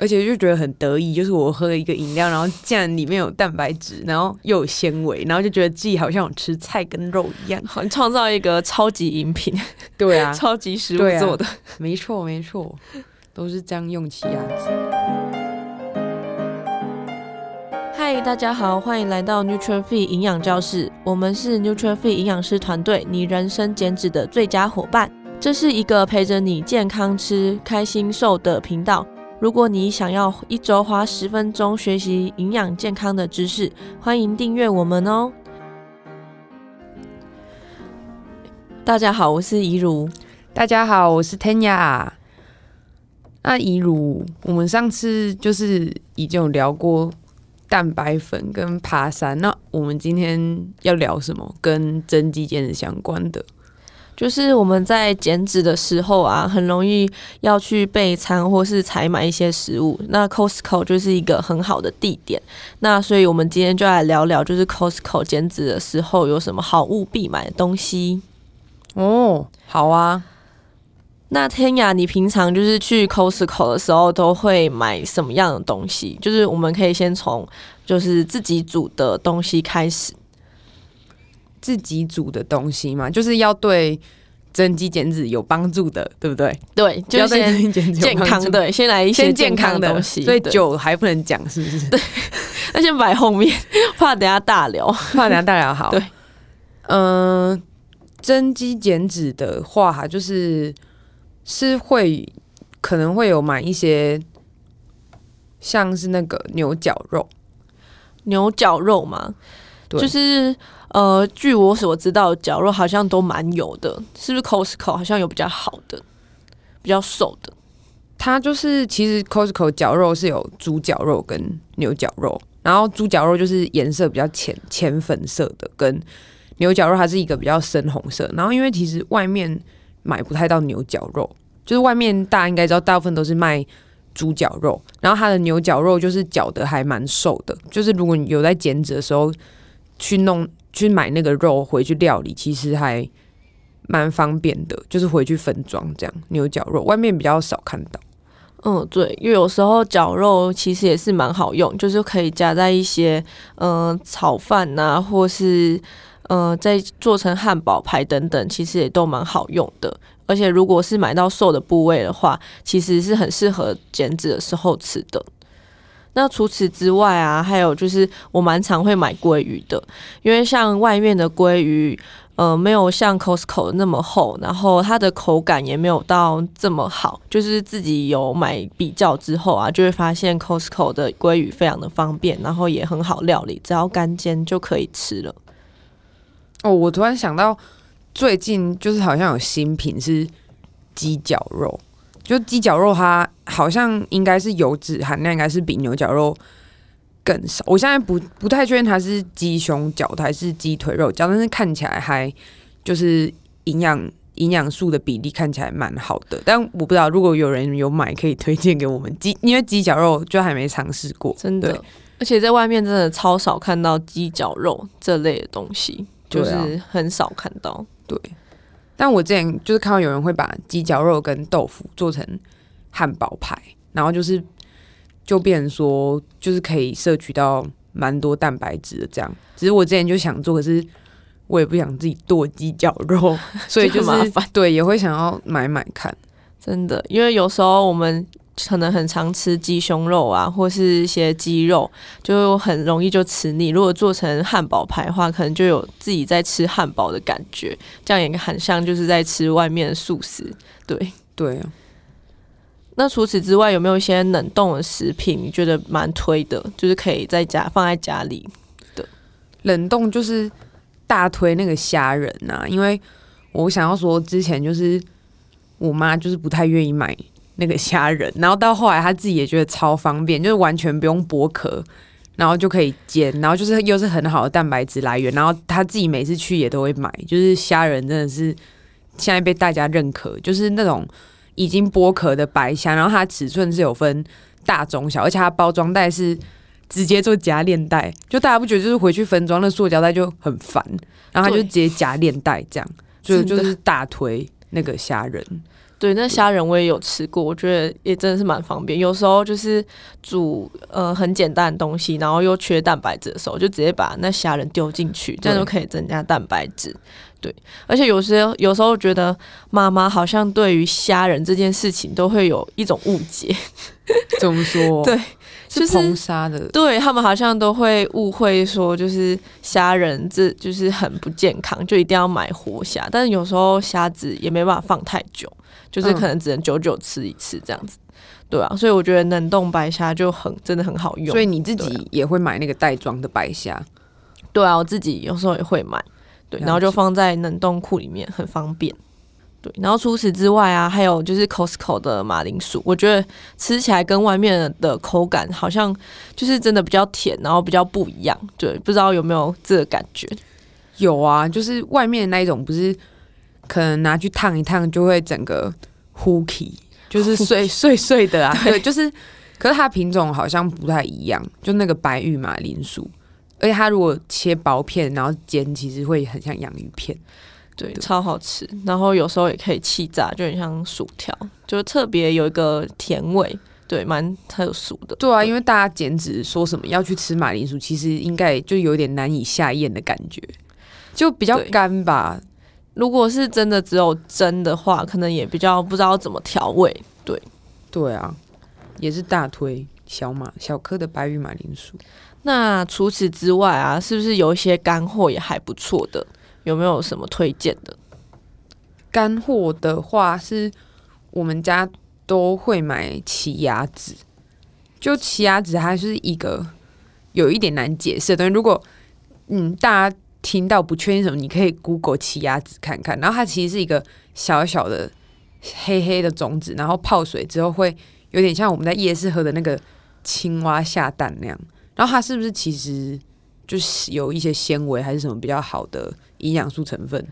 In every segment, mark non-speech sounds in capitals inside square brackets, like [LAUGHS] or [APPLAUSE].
而且就觉得很得意，就是我喝了一个饮料，然后竟然里面有蛋白质，然后又有纤维，然后就觉得自己好像有吃菜跟肉一样，好像创造一个超级饮品。对啊，[LAUGHS] 超级食物做的，没错没错，都是这样用起样子。嗨，大家好，欢迎来到 Fit 营养教室，我们是 Fit 营养师团队，你人生减脂的最佳伙伴。这是一个陪着你健康吃、开心瘦的频道。如果你想要一周花十分钟学习营养健康的知识，欢迎订阅我们哦。大家好，我是怡如。大家好，我是 Tanya。那怡如，我们上次就是已经有聊过蛋白粉跟爬山，那我们今天要聊什么？跟增肌减脂相关的？就是我们在减脂的时候啊，很容易要去备餐或是采买一些食物。那 Costco 就是一个很好的地点。那所以我们今天就来聊聊，就是 Costco 减脂的时候有什么好物必买的东西。哦，好啊。那天雅，你平常就是去 Costco 的时候都会买什么样的东西？就是我们可以先从就是自己煮的东西开始。自己煮的东西嘛，就是要对增肌减脂有帮助的，对不对？对，就先健康，对，先来一些健康的东西。所以酒还不能讲，是不是？对，[LAUGHS] 那先摆后面，怕等下大聊，怕等下大聊。好，对，嗯、呃，增肌减脂的话，就是是会可能会有买一些，像是那个牛角肉，牛角肉嘛，对，就是。呃，据我所知道，绞肉好像都蛮有的，是不是？Costco 好像有比较好的，比较瘦的。它就是其实 Costco 绞肉是有猪绞肉跟牛绞肉，然后猪绞肉就是颜色比较浅浅粉色的，跟牛绞肉它是一个比较深红色。然后因为其实外面买不太到牛绞肉，就是外面大家应该知道，大部分都是卖猪绞肉，然后它的牛绞肉就是绞的还蛮瘦的，就是如果你有在减脂的时候去弄。去买那个肉回去料理，其实还蛮方便的，就是回去分装这样。牛绞肉外面比较少看到。嗯，对，因为有时候绞肉其实也是蛮好用，就是可以加在一些嗯、炒饭呐、啊，或是嗯、再做成汉堡排等等，其实也都蛮好用的。而且如果是买到瘦的部位的话，其实是很适合减脂的时候吃的。那除此之外啊，还有就是我蛮常会买鲑鱼的，因为像外面的鲑鱼，呃，没有像 Costco 那么厚，然后它的口感也没有到这么好。就是自己有买比较之后啊，就会发现 Costco 的鲑鱼非常的方便，然后也很好料理，只要干煎就可以吃了。哦，我突然想到，最近就是好像有新品是鸡脚肉。就鸡脚肉，它好像应该是油脂含量应该是比牛绞肉更少。我现在不不太确定它是鸡胸脚的还是鸡腿肉脚，但是看起来还就是营养营养素的比例看起来蛮好的。但我不知道如果有人有买，可以推荐给我们鸡，因为鸡脚肉就还没尝试过，真的。而且在外面真的超少看到鸡脚肉这类的东西，就是很少看到。对。但我之前就是看到有人会把鸡脚肉跟豆腐做成汉堡排，然后就是就变成说就是可以摄取到蛮多蛋白质的这样。只是我之前就想做，可是我也不想自己剁鸡脚肉，[LAUGHS] 所以就是就麻烦。对，也会想要买买看，真的，因为有时候我们。可能很常吃鸡胸肉啊，或是一些鸡肉，就很容易就吃腻。如果做成汉堡排的话，可能就有自己在吃汉堡的感觉，这样也很像就是在吃外面的素食。对对啊。那除此之外，有没有一些冷冻的食品你觉得蛮推的？就是可以在家放在家里的冷冻，就是大推那个虾仁啊，因为我想要说，之前就是我妈就是不太愿意买。那个虾仁，然后到后来他自己也觉得超方便，就是完全不用剥壳，然后就可以煎，然后就是又是很好的蛋白质来源，然后他自己每次去也都会买，就是虾仁真的是现在被大家认可，就是那种已经剥壳的白虾，然后它尺寸是有分大中小，而且它包装袋是直接做夹链袋，就大家不觉得就是回去分装那塑胶袋就很烦，然后他就直接夹链袋这样，就就是大推那个虾仁。对，那虾仁我也有吃过，我觉得也真的是蛮方便。有时候就是煮呃很简单的东西，然后又缺蛋白质的时候，就直接把那虾仁丢进去，这样就可以增加蛋白质。对，而且有时有时候觉得妈妈好像对于虾仁这件事情都会有一种误解。[LAUGHS] 怎么说？对。是硼砂的，对他们好像都会误会说，就是虾仁这就是很不健康，就一定要买活虾。但是有时候虾子也没办法放太久，就是可能只能久久吃一次这样子，嗯、对啊。所以我觉得冷冻白虾就很真的很好用。所以你自己也会买那个袋装的白虾？对啊，我自己有时候也会买，对，然后就放在冷冻库里面，很方便。对，然后除此之外啊，还有就是 Costco 的马铃薯，我觉得吃起来跟外面的口感好像就是真的比较甜，然后比较不一样。对，不知道有没有这个感觉？有啊，就是外面的那一种，不是可能拿去烫一烫就会整个糊起，就 [LAUGHS] 是碎碎碎的啊。对，就是，可是它品种好像不太一样，就那个白玉马铃薯，而且它如果切薄片然后煎，其实会很像洋芋片。对，超好吃，然后有时候也可以气炸，就很像薯条，就特别有一个甜味，对，蛮特殊的。对啊，因为大家减脂说什么要去吃马铃薯，其实应该就有点难以下咽的感觉，就比较干吧。如果是真的只有蒸的话，可能也比较不知道怎么调味。对，对啊，也是大推小马小颗的白玉马铃薯。那除此之外啊，是不是有一些干货也还不错的？有没有什么推荐的干货的话？是我们家都会买奇亚籽。就奇亚籽，它是一个有一点难解释的。如果嗯大家听到不确定什么，你可以 Google 奇亚籽看看。然后它其实是一个小小的黑黑的种子，然后泡水之后会有点像我们在夜市喝的那个青蛙下蛋那样。然后它是不是其实就是有一些纤维还是什么比较好的？营养素成分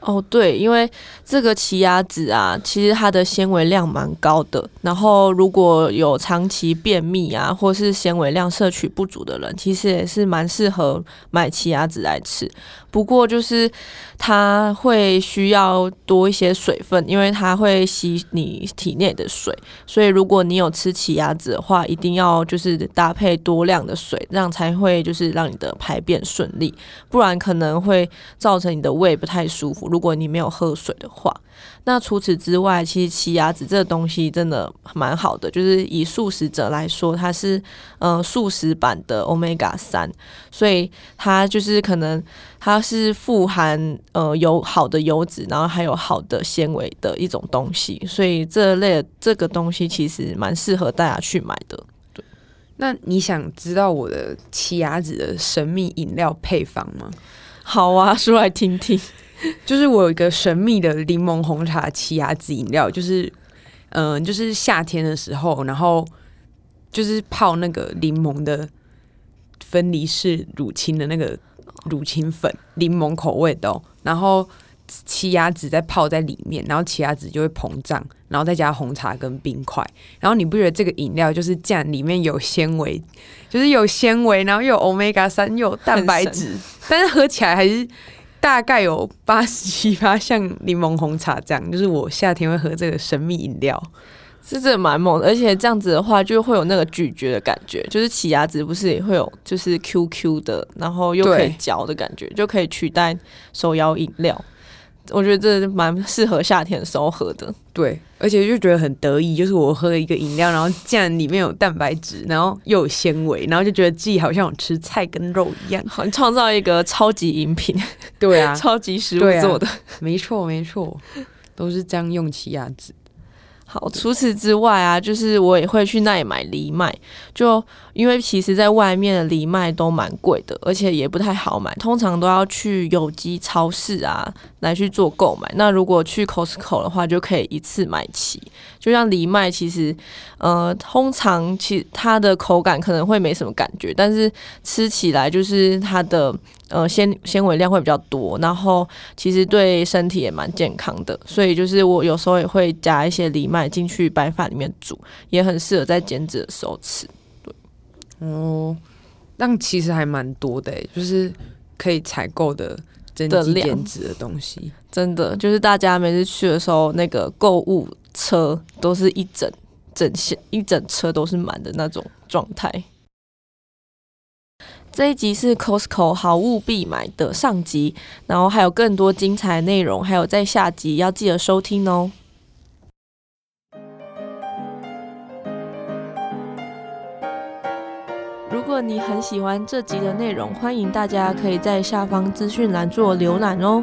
哦，对，因为这个奇亚籽啊，其实它的纤维量蛮高的。然后如果有长期便秘啊，或是纤维量摄取不足的人，其实也是蛮适合买奇亚籽来吃。不过就是它会需要多一些水分，因为它会吸你体内的水。所以如果你有吃奇亚籽的话，一定要就是搭配多量的水，这样才会就是让你的排便顺利。不然可能会造成你的胃不太舒服。如果你没有喝水的话，那除此之外，其实奇亚籽这个东西真的蛮好的，就是以素食者来说，它是呃素食版的 Omega 三，所以它就是可能它是富含呃有好的油脂，然后还有好的纤维的一种东西，所以这类这个东西其实蛮适合大家去买的。对，那你想知道我的奇亚籽的神秘饮料配方吗？好啊，说来听听。就是我有一个神秘的柠檬红茶奇亚籽饮料，就是嗯、呃，就是夏天的时候，然后就是泡那个柠檬的分离式乳清的那个乳清粉，柠檬口味的、哦，然后奇亚籽再泡在里面，然后奇亚籽就会膨胀，然后再加红茶跟冰块，然后你不觉得这个饮料就是这样，里面有纤维，就是有纤维，然后又有 Omega 三，又有蛋白质，但是喝起来还是。大概有八十七八像柠檬红茶这样，就是我夏天会喝这个神秘饮料，是真的蛮猛的。而且这样子的话，就会有那个咀嚼的感觉，就是奇亚籽不是也会有就是 QQ 的，然后又可以嚼的感觉，就可以取代手摇饮料。我觉得这蛮适合夏天的时候喝的，对，而且就觉得很得意，就是我喝了一个饮料，然后竟然里面有蛋白质，然后又有纤维，然后就觉得自己好像有吃菜跟肉一样，好像创造一个超级饮品，对啊，[LAUGHS] 超级食物做的，啊、没错没错，都是这样用奇亚籽。好，除此之外啊，就是我也会去那里买藜麦，就因为其实在外面的藜麦都蛮贵的，而且也不太好买，通常都要去有机超市啊来去做购买。那如果去 Costco 的话，就可以一次买齐。就像藜麦，其实呃，通常其它的口感可能会没什么感觉，但是吃起来就是它的。呃，纤纤维量会比较多，然后其实对身体也蛮健康的，所以就是我有时候也会加一些藜麦进去白饭里面煮，也很适合在减脂的时候吃。对，哦，但其实还蛮多的，就是可以采购的增肌减脂的东西，真的就是大家每次去的时候，那个购物车都是一整整线一整车都是满的那种状态。这一集是 Costco 好物必买的上集，然后还有更多精彩内容，还有在下集要记得收听哦。如果你很喜欢这集的内容，欢迎大家可以在下方资讯栏做浏览哦。